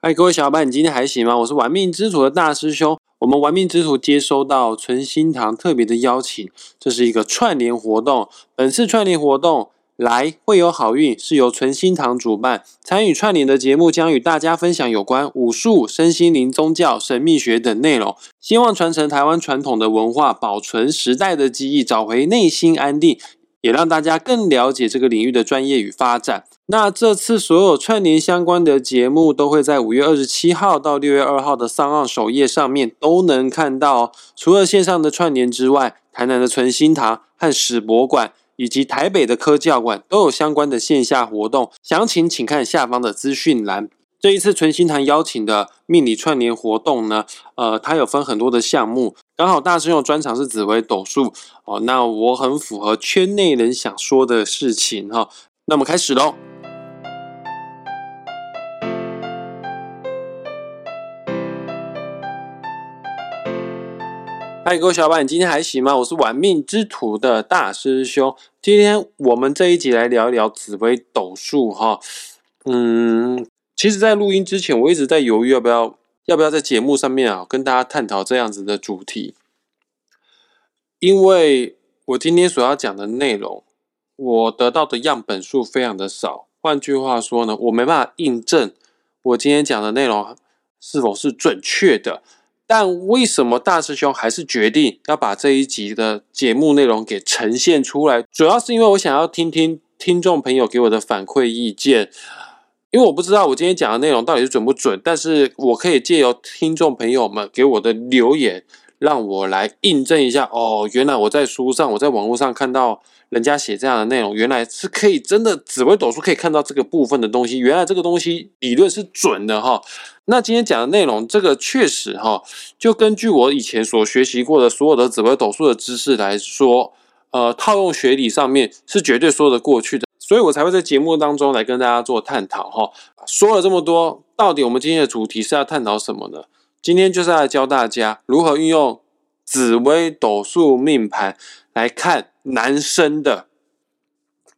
嗨，各位小伙伴，你今天还行吗？我是玩命之徒的大师兄。我们玩命之徒接收到纯心堂特别的邀请，这是一个串联活动。本次串联活动来会有好运，是由纯心堂主办。参与串联的节目将与大家分享有关武术、身心灵、宗教、神秘学等内容，希望传承台湾传统的文化，保存时代的记忆，找回内心安定。也让大家更了解这个领域的专业与发展。那这次所有串联相关的节目都会在五月二十七号到六月二号的上岸首页上面都能看到。哦除了线上的串联之外，台南的存心堂和史博馆以及台北的科教馆都有相关的线下活动，详情请看下方的资讯栏。这一次纯心堂邀请的命理串联活动呢，呃，它有分很多的项目，刚好大师兄专场是紫微斗数哦，那我很符合圈内人想说的事情哈，那我们开始喽。嗨，各位小伙伴，你今天还行吗？我是玩命之徒的大师兄，今天我们这一集来聊一聊紫微斗数哈，嗯。其实，在录音之前，我一直在犹豫要不要要不要在节目上面啊跟大家探讨这样子的主题，因为我今天所要讲的内容，我得到的样本数非常的少。换句话说呢，我没办法印证我今天讲的内容是否是准确的。但为什么大师兄还是决定要把这一集的节目内容给呈现出来？主要是因为我想要听听听众朋友给我的反馈意见。因为我不知道我今天讲的内容到底是准不准，但是我可以借由听众朋友们给我的留言，让我来印证一下。哦，原来我在书上、我在网络上看到人家写这样的内容，原来是可以真的紫微斗数可以看到这个部分的东西，原来这个东西理论是准的哈。那今天讲的内容，这个确实哈，就根据我以前所学习过的所有的紫微斗数的知识来说，呃，套用学理上面是绝对说得过去的。所以我才会在节目当中来跟大家做探讨哈。说了这么多，到底我们今天的主题是要探讨什么呢？今天就是来教大家如何运用紫微斗数命盘来看男生的。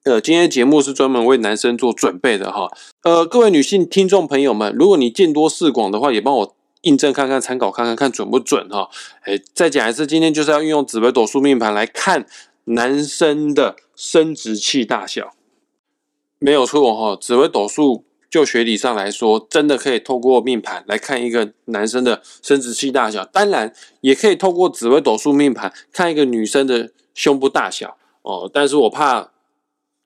呃，今天节目是专门为男生做准备的哈。呃，各位女性听众朋友们，如果你见多识广的话，也帮我印证看看、参考看看，看准不准哈。哎，再讲一次，今天就是要运用紫微斗数命盘来看男生的生殖器大小。没有错哈，紫微斗数就学理上来说，真的可以透过命盘来看一个男生的生殖器大小，当然也可以透过紫微斗数命盘看一个女生的胸部大小哦。但是我怕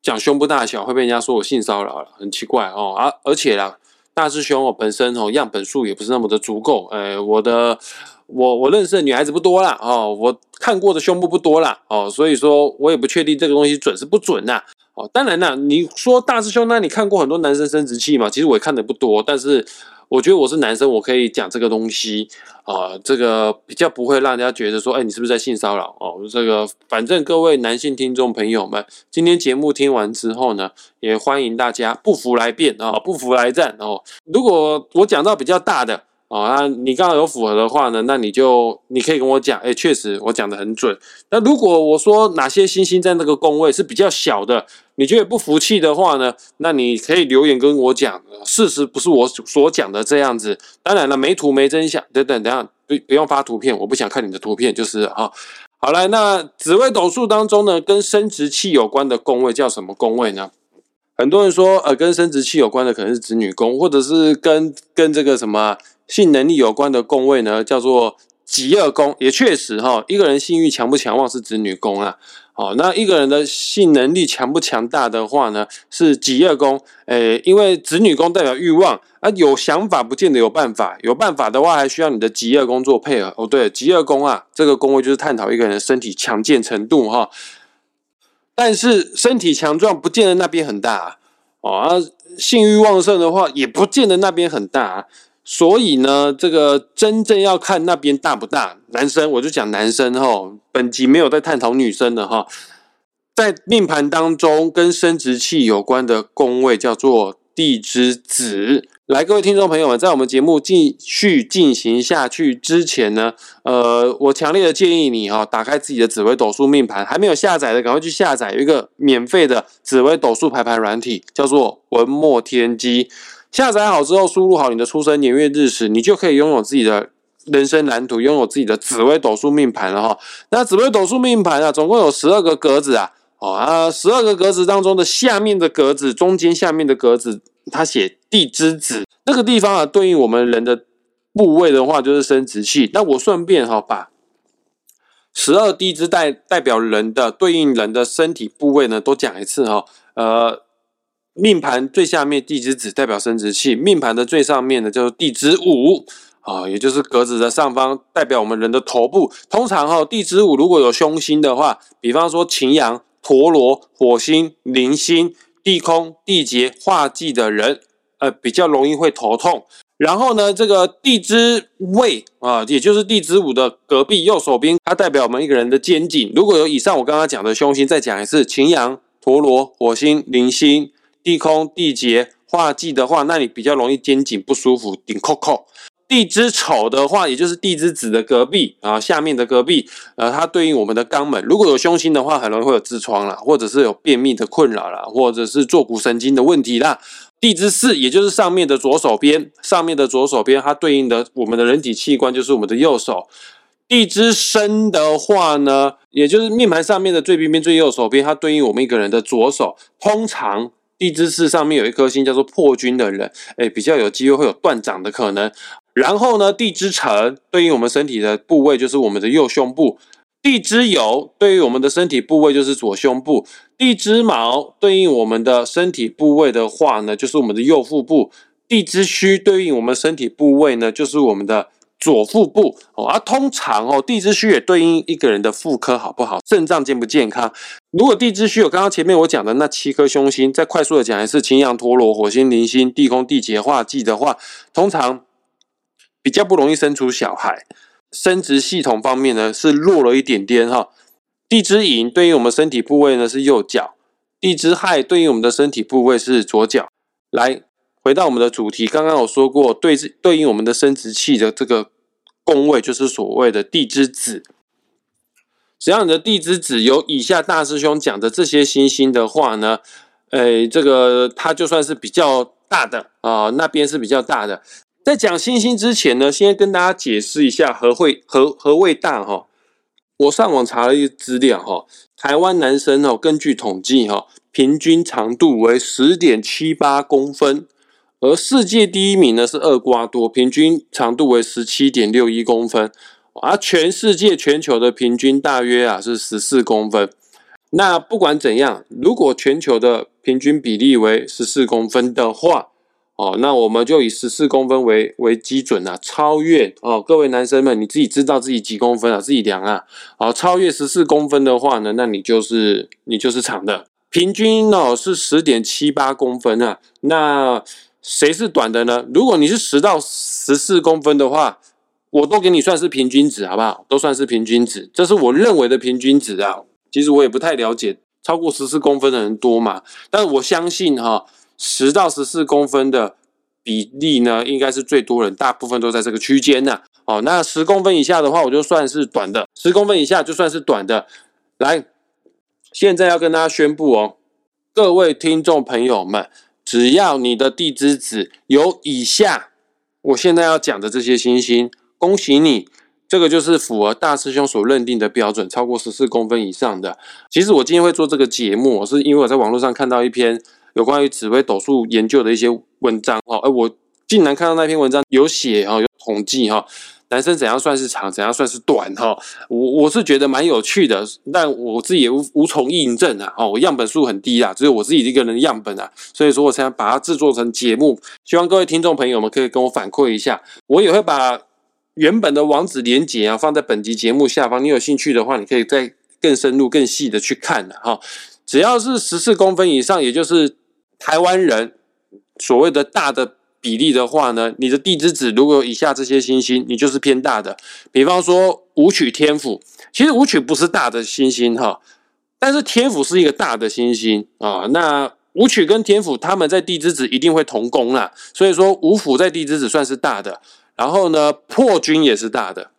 讲胸部大小会被人家说我性骚扰了，很奇怪哦。而而且啦，大师兄我本身哦样本数也不是那么的足够，哎，我的我我认识的女孩子不多啦哦，我看过的胸部不多啦哦，所以说我也不确定这个东西准是不准呐。哦，当然啦，你说大师兄，那你看过很多男生生殖器嘛？其实我也看的不多，但是我觉得我是男生，我可以讲这个东西啊，这个比较不会让人家觉得说，哎，你是不是在性骚扰？哦，这个反正各位男性听众朋友们，今天节目听完之后呢，也欢迎大家不服来辩啊，不服来战哦。如果我讲到比较大的。哦，那你刚好有符合的话呢，那你就你可以跟我讲，哎，确实我讲的很准。那如果我说哪些星星在那个宫位是比较小的，你觉得不服气的话呢，那你可以留言跟我讲，事实不是我所讲的这样子。当然了，没图没真相，等等等下不不用发图片，我不想看你的图片，就是哈。好了，那紫微斗数当中呢，跟生殖器有关的宫位叫什么宫位呢？很多人说，呃，跟生殖器有关的可能是子女宫，或者是跟跟这个什么。性能力有关的宫位呢，叫做极恶宫，也确实哈，一个人性欲强不强旺是子女宫啊。好，那一个人的性能力强不强大的话呢，是极恶宫。诶，因为子女宫代表欲望啊，有想法不见得有办法，有办法的话还需要你的极恶宫做配合。哦，对，极恶宫啊，这个宫位就是探讨一个人身体强健程度哈。但是身体强壮不见得那边很大哦，啊，性欲旺盛的话也不见得那边很大。所以呢，这个真正要看那边大不大。男生我就讲男生哈，本集没有在探讨女生的哈。在命盘当中，跟生殖器有关的宫位叫做地支子。来，各位听众朋友们，在我们节目继续进行下去之前呢，呃，我强烈的建议你哈，打开自己的紫微斗数命盘，还没有下载的，赶快去下载，一个免费的紫微斗数排盘软体，叫做文墨天机。下载好之后，输入好你的出生年月日时，你就可以拥有自己的人生蓝图，拥有自己的紫微斗数命盘了哈。那紫微斗数命盘啊，总共有十二个格子啊，哦啊，十二个格子当中的下面的格子，中间下面的格子，它写地支子，那个地方啊，对应我们人的部位的话，就是生殖器。那我顺便哈把。十二地支代代表人的对应人的身体部位呢，都讲一次哈。呃，命盘最下面地支子代表生殖器，命盘的最上面呢叫做地支午啊，也就是格子的上方代表我们人的头部。通常哈，地支午如果有凶星的话，比方说擎羊、陀螺、火星、铃星、地空、地劫、化忌的人，呃，比较容易会头痛。然后呢，这个地支位啊，也就是地支午的隔壁右手边，它代表我们一个人的肩颈。如果有以上我刚刚讲的凶星，再讲一次：擎羊、陀螺、火星、铃星、地空、地劫、化忌的话，那你比较容易肩颈不舒服，顶扣扣。地支丑的话，也就是地支子的隔壁啊，下面的隔壁，呃，它对应我们的肛门。如果有凶星的话，很容易会有痔疮啦，或者是有便秘的困扰啦，或者是坐骨神经的问题啦。地支四，也就是上面的左手边，上面的左手边，它对应的我们的人体器官就是我们的右手。地支申的话呢，也就是命盘上面的最边边、最右手边，它对应我们一个人的左手。通常地支四上面有一颗星叫做破军的人，哎，比较有机会会有断掌的可能。然后呢，地支辰对应我们身体的部位就是我们的右胸部。地支酉对于我们的身体部位就是左胸部，地支卯对应我们的身体部位的话呢，就是我们的右腹部，地支戌对应我们身体部位呢，就是我们的左腹部哦。而通常哦，地支虚也对应一个人的妇科好不好，肾脏健不健康。如果地支虚有刚刚前面我讲的那七颗凶星，再快速的讲一次：擎羊、陀螺、火星、铃星、地空、地劫、化忌的话，通常比较不容易生出小孩。生殖系统方面呢是弱了一点点哈，地支寅对应我们身体部位呢是右脚，地支亥对应我们的身体部位是左脚。来回到我们的主题，刚刚有说过对对应我们的生殖器的这个宫位就是所谓的地支子。只要你的地支子有以下大师兄讲的这些星星的话呢，诶，这个它就算是比较大的啊，那边是比较大的。在讲星星之前呢，先跟大家解释一下何会何何谓大哈。我上网查了一个资料哈，台湾男生哦，根据统计哈，平均长度为十点七八公分，而世界第一名呢是厄瓜多，平均长度为十七点六一公分，而全世界全球的平均大约啊是十四公分。那不管怎样，如果全球的平均比例为十四公分的话，哦，那我们就以十四公分为为基准啊，超越哦，各位男生们，你自己知道自己几公分啊，自己量啊。好，超越十四公分的话呢，那你就是你就是长的。平均哦是十点七八公分啊，那谁是短的呢？如果你是十到十四公分的话，我都给你算是平均值，好不好？都算是平均值，这是我认为的平均值啊。其实我也不太了解，超过十四公分的人多嘛？但是我相信哈。十到十四公分的比例呢，应该是最多人，大部分都在这个区间呢。哦，那十公分以下的话，我就算是短的；十公分以下就算是短的。来，现在要跟大家宣布哦，各位听众朋友们，只要你的地支子有以下我现在要讲的这些星星，恭喜你，这个就是符合大师兄所认定的标准，超过十四公分以上的。其实我今天会做这个节目，是因为我在网络上看到一篇。有关于紫微斗数研究的一些文章哈，哎，我竟然看到那篇文章有写哈，有统计哈，男生怎样算是长，怎样算是短哈，我我是觉得蛮有趣的，但我自己也无无从印证啊，哦，我样本数很低啊，只有我自己一个人样本啊，所以说我才把它制作成节目，希望各位听众朋友们可以跟我反馈一下，我也会把原本的网址连接啊放在本集节目下方，你有兴趣的话，你可以再更深入、更细的去看的哈，只要是十四公分以上，也就是。台湾人所谓的大的比例的话呢，你的地支子如果有以下这些星星，你就是偏大的。比方说武曲天府，其实武曲不是大的星星哈，但是天府是一个大的星星啊。那武曲跟天府他们在地支子一定会同宫啦，所以说五府在地支子算是大的。然后呢，破军也是大的，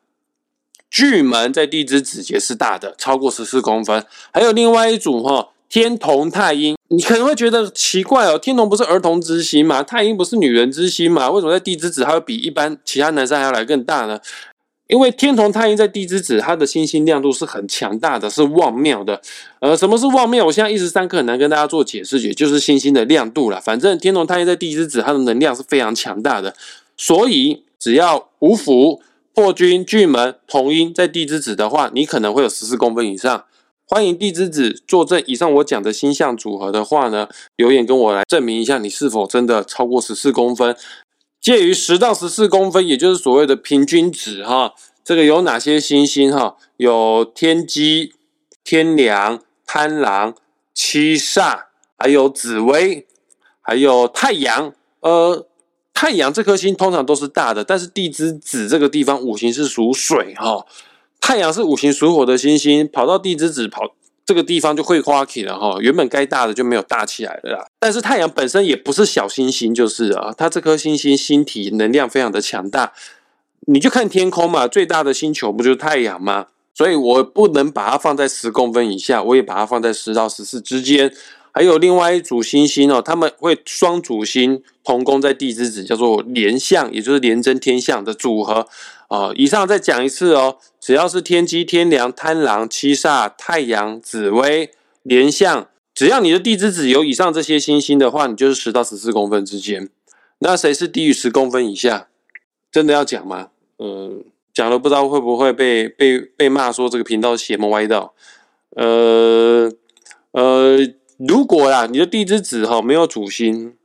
巨门在地支子也是大的，超过十四公分。还有另外一组哈。天同太阴，你可能会觉得奇怪哦，天同不是儿童之心吗？太阴不是女人之心吗？为什么在地之子它会比一般其他男生还要来更大呢？因为天同太阴在地之子，它的星星亮度是很强大的，是旺妙的。呃，什么是旺妙？我现在一时三刻很难跟大家做解释，也就是星星的亮度了。反正天同太阴在地之子，它的能量是非常强大的，所以只要五福、破军、巨门、同音在地之子的话，你可能会有十四公分以上。欢迎地之子作证，以上我讲的星象组合的话呢，留言跟我来证明一下，你是否真的超过十四公分。介于十到十四公分，也就是所谓的平均值哈。这个有哪些星星哈？有天机、天梁、贪狼、七煞，还有紫薇，还有太阳。呃，太阳这颗星通常都是大的，但是地之子这个地方五行是属水哈。太阳是五行属火的星星，跑到地之子跑。这个地方就会花起了哈，原本该大的就没有大起来了啦。但是太阳本身也不是小星星，就是啊，它这颗星星星体能量非常的强大。你就看天空嘛，最大的星球不就是太阳吗？所以我不能把它放在十公分以下，我也把它放在十到十四之间。还有另外一组星星哦，他们会双主星同宫在地之子，叫做连相，也就是连贞天相的组合。啊，以上再讲一次哦。只要是天机、天梁、贪狼、七煞、太阳、紫薇、连相，只要你的地支子有以上这些星星的话，你就是十到十四公分之间。那谁是低于十公分以下？真的要讲吗？嗯，讲了不知道会不会被被被骂说这个频道邪门歪道。呃呃，如果啦，你的地支子哈没有主星，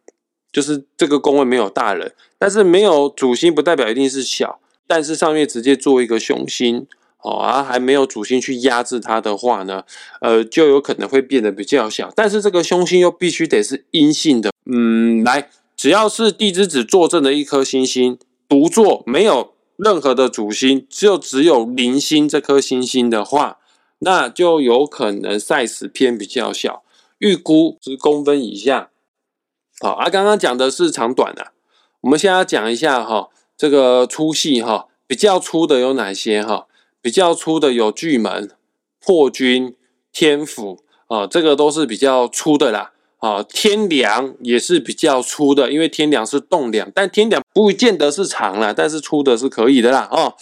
就是这个宫位没有大人，但是没有主星不代表一定是小。但是上面直接做一个雄星，哦啊，还没有主星去压制它的话呢，呃，就有可能会变得比较小。但是这个凶星又必须得是阴性的，嗯，来，只要是地支子坐镇的一颗星星独坐，没有任何的主星，就只有零星这颗星星的话，那就有可能 size 偏比较小，预估十公分以下。好，啊，刚刚讲的是长短啊，我们现在讲一下哈。这个粗细哈，比较粗的有哪些哈？比较粗的有巨门、破军、天府啊，这个都是比较粗的啦。啊，天梁也是比较粗的，因为天梁是栋梁，但天梁不见得是长了，但是粗的是可以的啦。哦，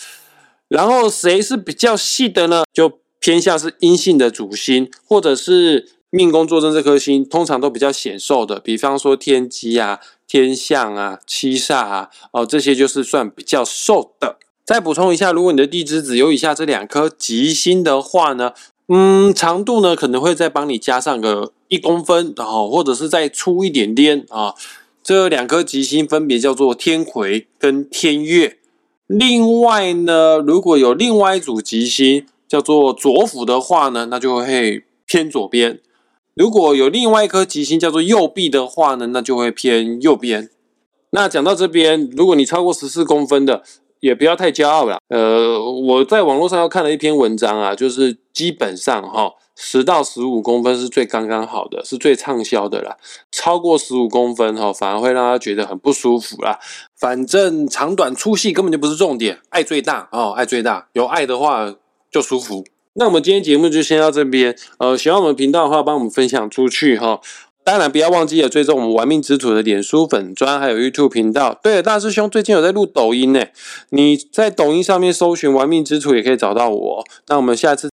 然后谁是比较细的呢？就偏向是阴性的主星，或者是命宫坐镇这颗星，通常都比较显瘦的，比方说天机啊。天象啊，七煞啊，哦，这些就是算比较瘦的。再补充一下，如果你的地支子有以下这两颗吉星的话呢，嗯，长度呢可能会再帮你加上个一公分，然后或者是再粗一点点啊。这两颗吉星分别叫做天魁跟天月。另外呢，如果有另外一组吉星叫做左辅的话呢，那就会偏左边。如果有另外一颗吉星叫做右臂的话呢，那就会偏右边。那讲到这边，如果你超过十四公分的，也不要太骄傲了。呃，我在网络上又看了一篇文章啊，就是基本上哈，十到十五公分是最刚刚好的，是最畅销的啦。超过十五公分哈，反而会让他觉得很不舒服啦。反正长短粗细根本就不是重点，爱最大哦，爱最大，有爱的话就舒服。那我们今天节目就先到这边。呃，喜欢我们频道的话，帮我们分享出去哈。当然，不要忘记了追踪我们玩命之徒的脸书粉砖，还有 YouTube 频道。对了，大师兄最近有在录抖音呢，你在抖音上面搜寻玩命之徒也可以找到我。那我们下次。